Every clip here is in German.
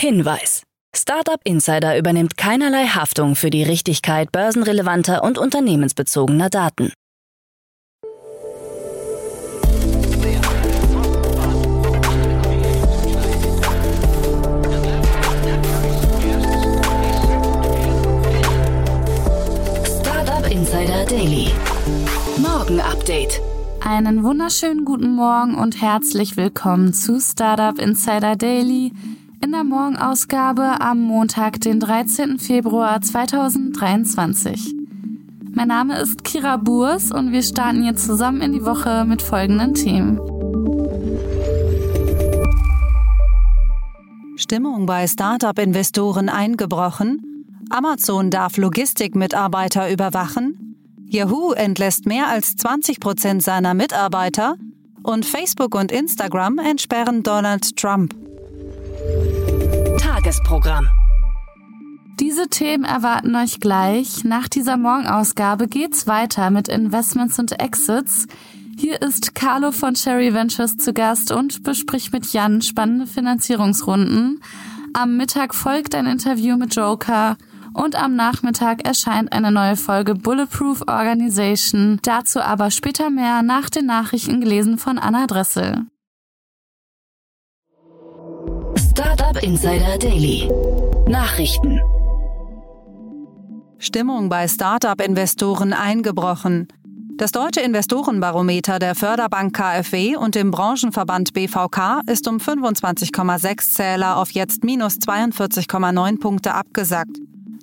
Hinweis. Startup Insider übernimmt keinerlei Haftung für die Richtigkeit börsenrelevanter und unternehmensbezogener Daten. Startup Insider Daily. Morgen Update. Einen wunderschönen guten Morgen und herzlich willkommen zu Startup Insider Daily in der Morgenausgabe am Montag, den 13. Februar 2023. Mein Name ist Kira Burs und wir starten jetzt zusammen in die Woche mit folgenden Themen. Stimmung bei Startup-Investoren eingebrochen. Amazon darf Logistikmitarbeiter überwachen. Yahoo entlässt mehr als 20 Prozent seiner Mitarbeiter. Und Facebook und Instagram entsperren Donald Trump. Tagesprogramm. Diese Themen erwarten euch gleich. Nach dieser Morgenausgabe geht's weiter mit Investments und Exits. Hier ist Carlo von Cherry Ventures zu Gast und bespricht mit Jan spannende Finanzierungsrunden. Am Mittag folgt ein Interview mit Joker und am Nachmittag erscheint eine neue Folge Bulletproof Organization. Dazu aber später mehr nach den Nachrichten gelesen von Anna Dressel. Insider Daily. Nachrichten. Stimmung bei Startup-Investoren eingebrochen. Das deutsche Investorenbarometer der Förderbank KfW und dem Branchenverband BVK ist um 25,6 Zähler auf jetzt minus 42,9 Punkte abgesackt.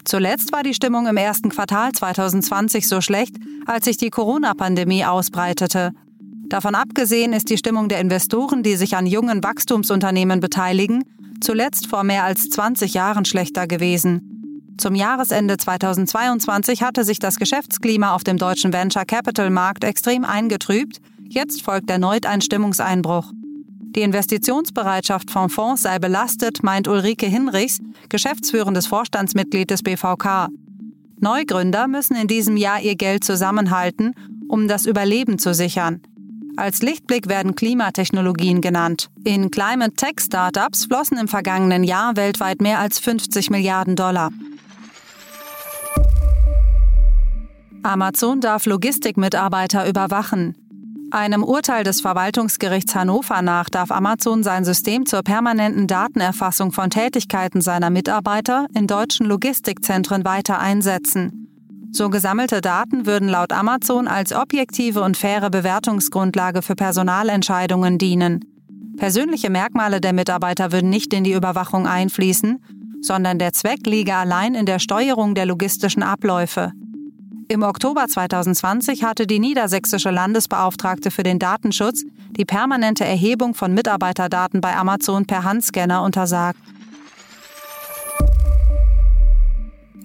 Zuletzt war die Stimmung im ersten Quartal 2020 so schlecht, als sich die Corona-Pandemie ausbreitete. Davon abgesehen ist die Stimmung der Investoren, die sich an jungen Wachstumsunternehmen beteiligen, zuletzt vor mehr als 20 Jahren schlechter gewesen. Zum Jahresende 2022 hatte sich das Geschäftsklima auf dem deutschen Venture Capital Markt extrem eingetrübt. Jetzt folgt erneut ein Stimmungseinbruch. Die Investitionsbereitschaft von Fonds sei belastet, meint Ulrike Hinrichs, geschäftsführendes Vorstandsmitglied des BVK. Neugründer müssen in diesem Jahr ihr Geld zusammenhalten, um das Überleben zu sichern. Als Lichtblick werden Klimatechnologien genannt. In Climate Tech Startups flossen im vergangenen Jahr weltweit mehr als 50 Milliarden Dollar. Amazon darf Logistikmitarbeiter überwachen. Einem Urteil des Verwaltungsgerichts Hannover nach darf Amazon sein System zur permanenten Datenerfassung von Tätigkeiten seiner Mitarbeiter in deutschen Logistikzentren weiter einsetzen. So gesammelte Daten würden laut Amazon als objektive und faire Bewertungsgrundlage für Personalentscheidungen dienen. Persönliche Merkmale der Mitarbeiter würden nicht in die Überwachung einfließen, sondern der Zweck liege allein in der Steuerung der logistischen Abläufe. Im Oktober 2020 hatte die niedersächsische Landesbeauftragte für den Datenschutz die permanente Erhebung von Mitarbeiterdaten bei Amazon per Handscanner untersagt.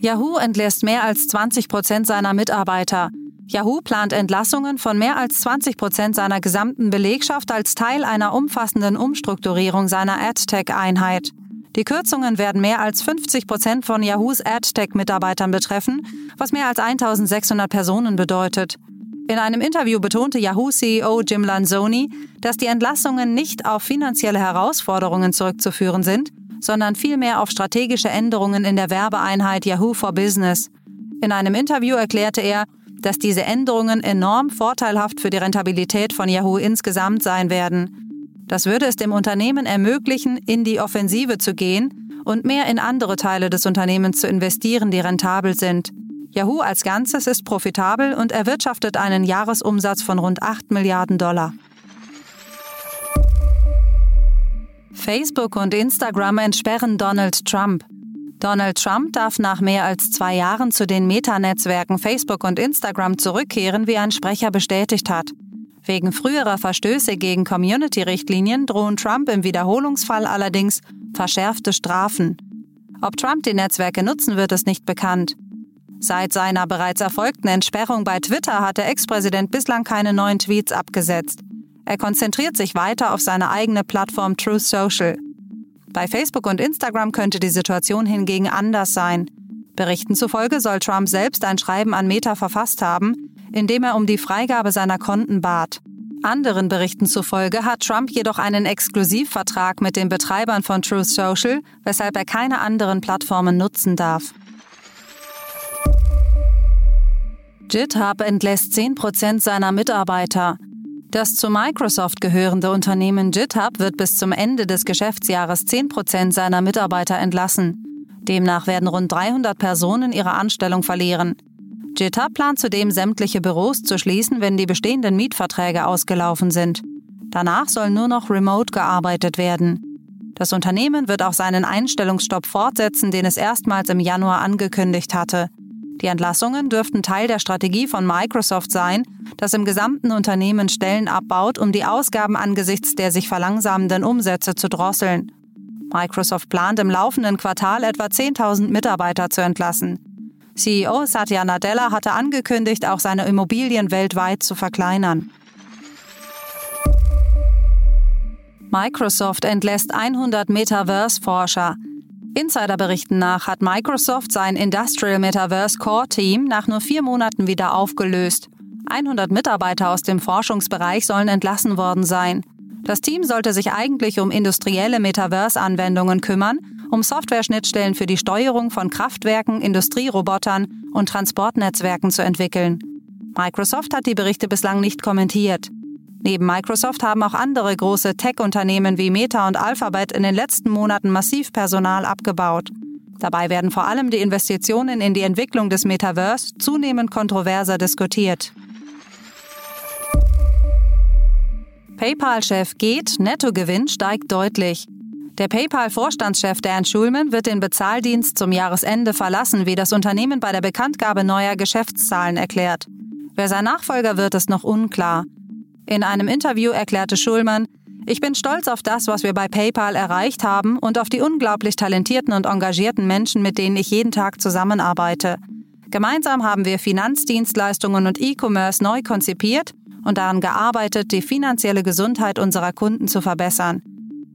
Yahoo entlässt mehr als 20 Prozent seiner Mitarbeiter. Yahoo plant Entlassungen von mehr als 20 Prozent seiner gesamten Belegschaft als Teil einer umfassenden Umstrukturierung seiner AdTech-Einheit. Die Kürzungen werden mehr als 50 Prozent von Yahoos AdTech-Mitarbeitern betreffen, was mehr als 1600 Personen bedeutet. In einem Interview betonte Yahoo-CEO Jim Lanzoni, dass die Entlassungen nicht auf finanzielle Herausforderungen zurückzuführen sind, sondern vielmehr auf strategische Änderungen in der Werbeeinheit Yahoo for Business. In einem Interview erklärte er, dass diese Änderungen enorm vorteilhaft für die Rentabilität von Yahoo insgesamt sein werden. Das würde es dem Unternehmen ermöglichen, in die Offensive zu gehen und mehr in andere Teile des Unternehmens zu investieren, die rentabel sind. Yahoo als Ganzes ist profitabel und erwirtschaftet einen Jahresumsatz von rund 8 Milliarden Dollar. Facebook und Instagram entsperren Donald Trump. Donald Trump darf nach mehr als zwei Jahren zu den Meta-Netzwerken Facebook und Instagram zurückkehren, wie ein Sprecher bestätigt hat. Wegen früherer Verstöße gegen Community-Richtlinien drohen Trump im Wiederholungsfall allerdings verschärfte Strafen. Ob Trump die Netzwerke nutzen wird, ist nicht bekannt. Seit seiner bereits erfolgten Entsperrung bei Twitter hat der Ex-Präsident bislang keine neuen Tweets abgesetzt. Er konzentriert sich weiter auf seine eigene Plattform Truth Social. Bei Facebook und Instagram könnte die Situation hingegen anders sein. Berichten zufolge soll Trump selbst ein Schreiben an Meta verfasst haben, in dem er um die Freigabe seiner Konten bat. Anderen Berichten zufolge hat Trump jedoch einen Exklusivvertrag mit den Betreibern von Truth Social, weshalb er keine anderen Plattformen nutzen darf. GitHub entlässt 10% seiner Mitarbeiter. Das zu Microsoft gehörende Unternehmen GitHub wird bis zum Ende des Geschäftsjahres 10% seiner Mitarbeiter entlassen. Demnach werden rund 300 Personen ihre Anstellung verlieren. GitHub plant zudem sämtliche Büros zu schließen, wenn die bestehenden Mietverträge ausgelaufen sind. Danach soll nur noch remote gearbeitet werden. Das Unternehmen wird auch seinen Einstellungsstopp fortsetzen, den es erstmals im Januar angekündigt hatte. Die Entlassungen dürften Teil der Strategie von Microsoft sein, das im gesamten Unternehmen Stellen abbaut, um die Ausgaben angesichts der sich verlangsamenden Umsätze zu drosseln. Microsoft plant im laufenden Quartal etwa 10.000 Mitarbeiter zu entlassen. CEO Satya Nadella hatte angekündigt, auch seine Immobilien weltweit zu verkleinern. Microsoft entlässt 100 Metaverse-Forscher. Insiderberichten nach hat Microsoft sein Industrial Metaverse Core Team nach nur vier Monaten wieder aufgelöst. 100 Mitarbeiter aus dem Forschungsbereich sollen entlassen worden sein. Das Team sollte sich eigentlich um industrielle Metaverse-Anwendungen kümmern, um Software-Schnittstellen für die Steuerung von Kraftwerken, Industrierobotern und Transportnetzwerken zu entwickeln. Microsoft hat die Berichte bislang nicht kommentiert. Neben Microsoft haben auch andere große Tech-Unternehmen wie Meta und Alphabet in den letzten Monaten massiv Personal abgebaut. Dabei werden vor allem die Investitionen in die Entwicklung des Metaverse zunehmend kontroverser diskutiert. PayPal-Chef geht, Nettogewinn steigt deutlich. Der PayPal-Vorstandschef Dan Schulman wird den Bezahldienst zum Jahresende verlassen, wie das Unternehmen bei der Bekanntgabe neuer Geschäftszahlen erklärt. Wer sein Nachfolger wird, ist noch unklar. In einem Interview erklärte Schulman, ich bin stolz auf das, was wir bei PayPal erreicht haben und auf die unglaublich talentierten und engagierten Menschen, mit denen ich jeden Tag zusammenarbeite. Gemeinsam haben wir Finanzdienstleistungen und E-Commerce neu konzipiert und daran gearbeitet, die finanzielle Gesundheit unserer Kunden zu verbessern.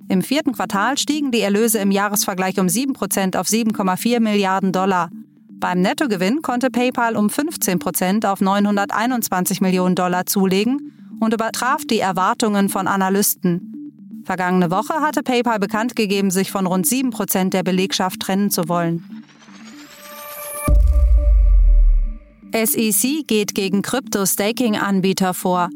Im vierten Quartal stiegen die Erlöse im Jahresvergleich um 7% auf 7,4 Milliarden Dollar. Beim Nettogewinn konnte PayPal um 15% auf 921 Millionen Dollar zulegen und übertraf die Erwartungen von Analysten. Vergangene Woche hatte PayPal bekannt gegeben, sich von rund 7% der Belegschaft trennen zu wollen. SEC geht gegen Krypto-Staking-Anbieter vor.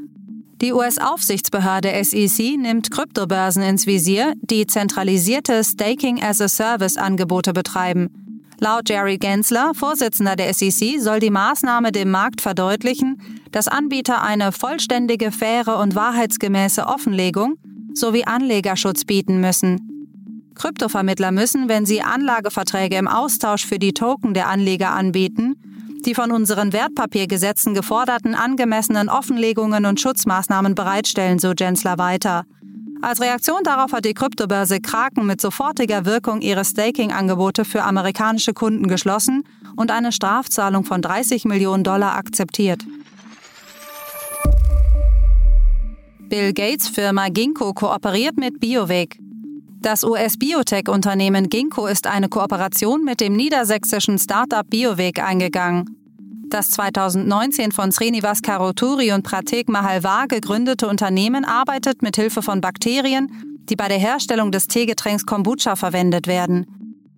Die US-Aufsichtsbehörde SEC nimmt Kryptobörsen ins Visier, die zentralisierte Staking-as-a-Service-Angebote betreiben. Laut Jerry Gensler, Vorsitzender der SEC, soll die Maßnahme dem Markt verdeutlichen, dass Anbieter eine vollständige, faire und wahrheitsgemäße Offenlegung sowie Anlegerschutz bieten müssen. Kryptovermittler müssen, wenn sie Anlageverträge im Austausch für die Token der Anleger anbieten, die von unseren Wertpapiergesetzen geforderten angemessenen Offenlegungen und Schutzmaßnahmen bereitstellen, so Gensler weiter. Als Reaktion darauf hat die Kryptobörse Kraken mit sofortiger Wirkung ihre Staking-Angebote für amerikanische Kunden geschlossen und eine Strafzahlung von 30 Millionen Dollar akzeptiert. Bill Gates Firma Ginkgo kooperiert mit BioVec. Das US-Biotech-Unternehmen Ginkgo ist eine Kooperation mit dem niedersächsischen Startup BioVec eingegangen. Das 2019 von Srinivas Karoturi und Pratik Mahalwar gegründete Unternehmen arbeitet mit Hilfe von Bakterien, die bei der Herstellung des Teegetränks Kombucha verwendet werden.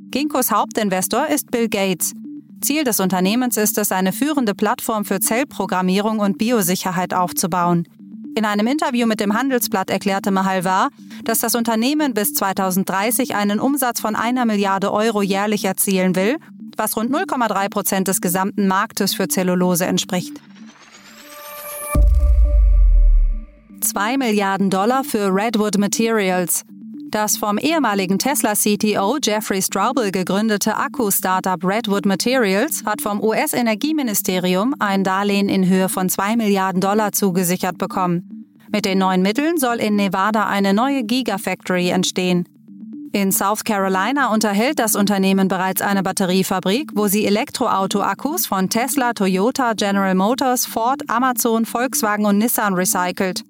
Ginkgos Hauptinvestor ist Bill Gates. Ziel des Unternehmens ist es, eine führende Plattform für Zellprogrammierung und Biosicherheit aufzubauen. In einem Interview mit dem Handelsblatt erklärte Mahalwar, dass das Unternehmen bis 2030 einen Umsatz von einer Milliarde Euro jährlich erzielen will, was rund 0,3 Prozent des gesamten Marktes für Zellulose entspricht. 2 Milliarden Dollar für Redwood Materials. Das vom ehemaligen Tesla-CTO Jeffrey Straubel gegründete Akku-Startup Redwood Materials hat vom US-Energieministerium ein Darlehen in Höhe von 2 Milliarden Dollar zugesichert bekommen. Mit den neuen Mitteln soll in Nevada eine neue Gigafactory entstehen. In South Carolina unterhält das Unternehmen bereits eine Batteriefabrik, wo sie Elektroauto-Akkus von Tesla, Toyota, General Motors, Ford, Amazon, Volkswagen und Nissan recycelt.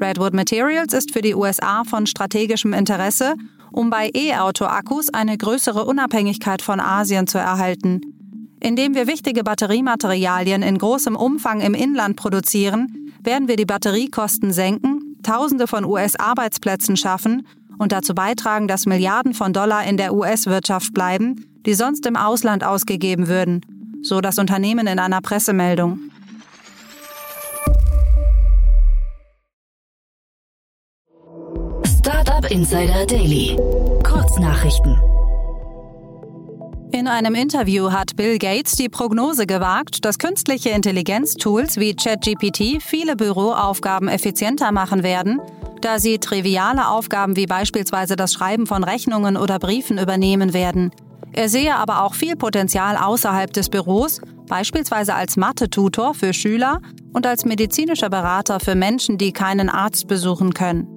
Redwood Materials ist für die USA von strategischem Interesse, um bei E-Auto-Akkus eine größere Unabhängigkeit von Asien zu erhalten. Indem wir wichtige Batteriematerialien in großem Umfang im Inland produzieren, werden wir die Batteriekosten senken, Tausende von US-Arbeitsplätzen schaffen und dazu beitragen, dass Milliarden von Dollar in der US-Wirtschaft bleiben, die sonst im Ausland ausgegeben würden, so das Unternehmen in einer Pressemeldung. Insider Daily. Kurznachrichten. In einem Interview hat Bill Gates die Prognose gewagt, dass künstliche Intelligenztools wie ChatGPT viele Büroaufgaben effizienter machen werden, da sie triviale Aufgaben wie beispielsweise das Schreiben von Rechnungen oder Briefen übernehmen werden. Er sehe aber auch viel Potenzial außerhalb des Büros, beispielsweise als Mathe-Tutor für Schüler und als medizinischer Berater für Menschen, die keinen Arzt besuchen können.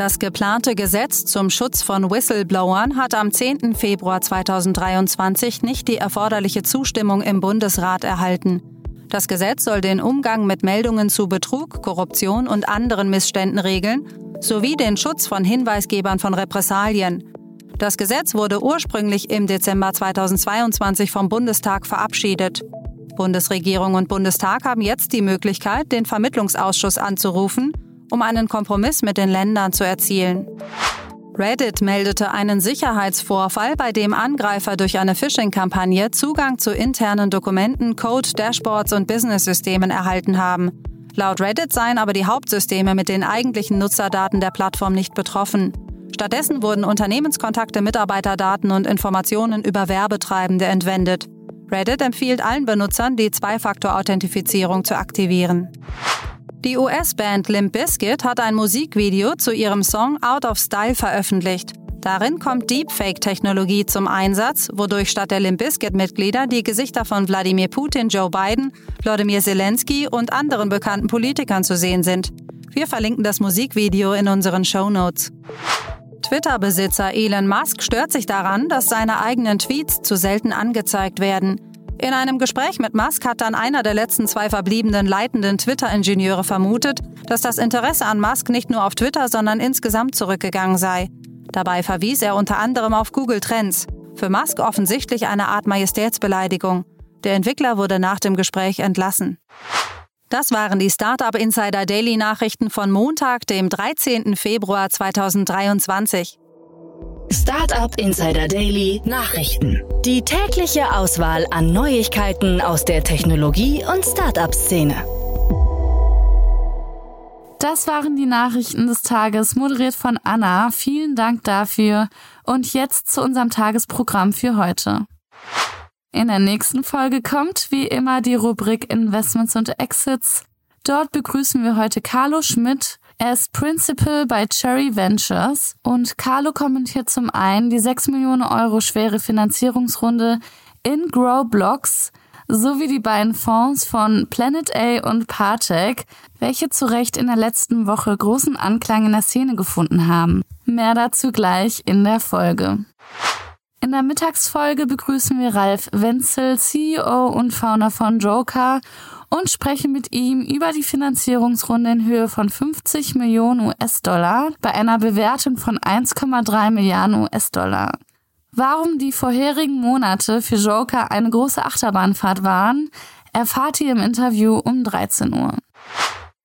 Das geplante Gesetz zum Schutz von Whistleblowern hat am 10. Februar 2023 nicht die erforderliche Zustimmung im Bundesrat erhalten. Das Gesetz soll den Umgang mit Meldungen zu Betrug, Korruption und anderen Missständen regeln, sowie den Schutz von Hinweisgebern von Repressalien. Das Gesetz wurde ursprünglich im Dezember 2022 vom Bundestag verabschiedet. Bundesregierung und Bundestag haben jetzt die Möglichkeit, den Vermittlungsausschuss anzurufen um einen Kompromiss mit den Ländern zu erzielen. Reddit meldete einen Sicherheitsvorfall, bei dem Angreifer durch eine Phishing-Kampagne Zugang zu internen Dokumenten, Code, Dashboards und Business-Systemen erhalten haben. Laut Reddit seien aber die Hauptsysteme mit den eigentlichen Nutzerdaten der Plattform nicht betroffen. Stattdessen wurden Unternehmenskontakte, Mitarbeiterdaten und Informationen über Werbetreibende entwendet. Reddit empfiehlt allen Benutzern, die Zwei-Faktor-Authentifizierung zu aktivieren. Die US-Band Limp Bizkit hat ein Musikvideo zu ihrem Song Out of Style veröffentlicht. Darin kommt Deepfake-Technologie zum Einsatz, wodurch statt der Limp Bizkit-Mitglieder die Gesichter von Wladimir Putin, Joe Biden, Wladimir Zelensky und anderen bekannten Politikern zu sehen sind. Wir verlinken das Musikvideo in unseren Show Notes. Twitter-Besitzer Elon Musk stört sich daran, dass seine eigenen Tweets zu selten angezeigt werden. In einem Gespräch mit Musk hat dann einer der letzten zwei verbliebenen leitenden Twitter-Ingenieure vermutet, dass das Interesse an Musk nicht nur auf Twitter, sondern insgesamt zurückgegangen sei. Dabei verwies er unter anderem auf Google Trends. Für Musk offensichtlich eine Art Majestätsbeleidigung. Der Entwickler wurde nach dem Gespräch entlassen. Das waren die Startup Insider Daily Nachrichten von Montag, dem 13. Februar 2023. Startup Insider Daily Nachrichten. Die tägliche Auswahl an Neuigkeiten aus der Technologie- und Startup-Szene. Das waren die Nachrichten des Tages, moderiert von Anna. Vielen Dank dafür. Und jetzt zu unserem Tagesprogramm für heute. In der nächsten Folge kommt wie immer die Rubrik Investments und Exits. Dort begrüßen wir heute Carlo Schmidt, er ist Principal bei Cherry Ventures und Carlo kommentiert zum einen die 6 Millionen Euro schwere Finanzierungsrunde in Grow Blocks sowie die beiden Fonds von Planet A und Partech, welche zu Recht in der letzten Woche großen Anklang in der Szene gefunden haben. Mehr dazu gleich in der Folge. In der Mittagsfolge begrüßen wir Ralf Wenzel, CEO und Founder von Joker und sprechen mit ihm über die Finanzierungsrunde in Höhe von 50 Millionen US-Dollar bei einer Bewertung von 1,3 Milliarden US-Dollar. Warum die vorherigen Monate für Joker eine große Achterbahnfahrt waren, erfahrt ihr im Interview um 13 Uhr.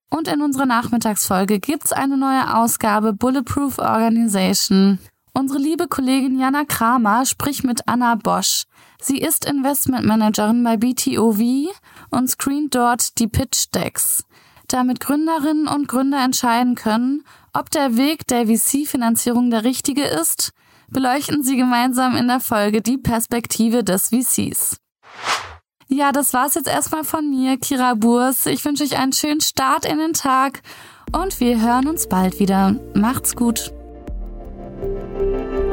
Und in unserer Nachmittagsfolge gibt's eine neue Ausgabe Bulletproof Organization. Unsere liebe Kollegin Jana Kramer spricht mit Anna Bosch. Sie ist Investmentmanagerin bei BTOV und screent dort die Pitch Decks, damit Gründerinnen und Gründer entscheiden können, ob der Weg der VC-Finanzierung der richtige ist, beleuchten sie gemeinsam in der Folge die Perspektive des VCs. Ja, das war's jetzt erstmal von mir, Kira Burs. Ich wünsche euch einen schönen Start in den Tag und wir hören uns bald wieder. Macht's gut. Thank you.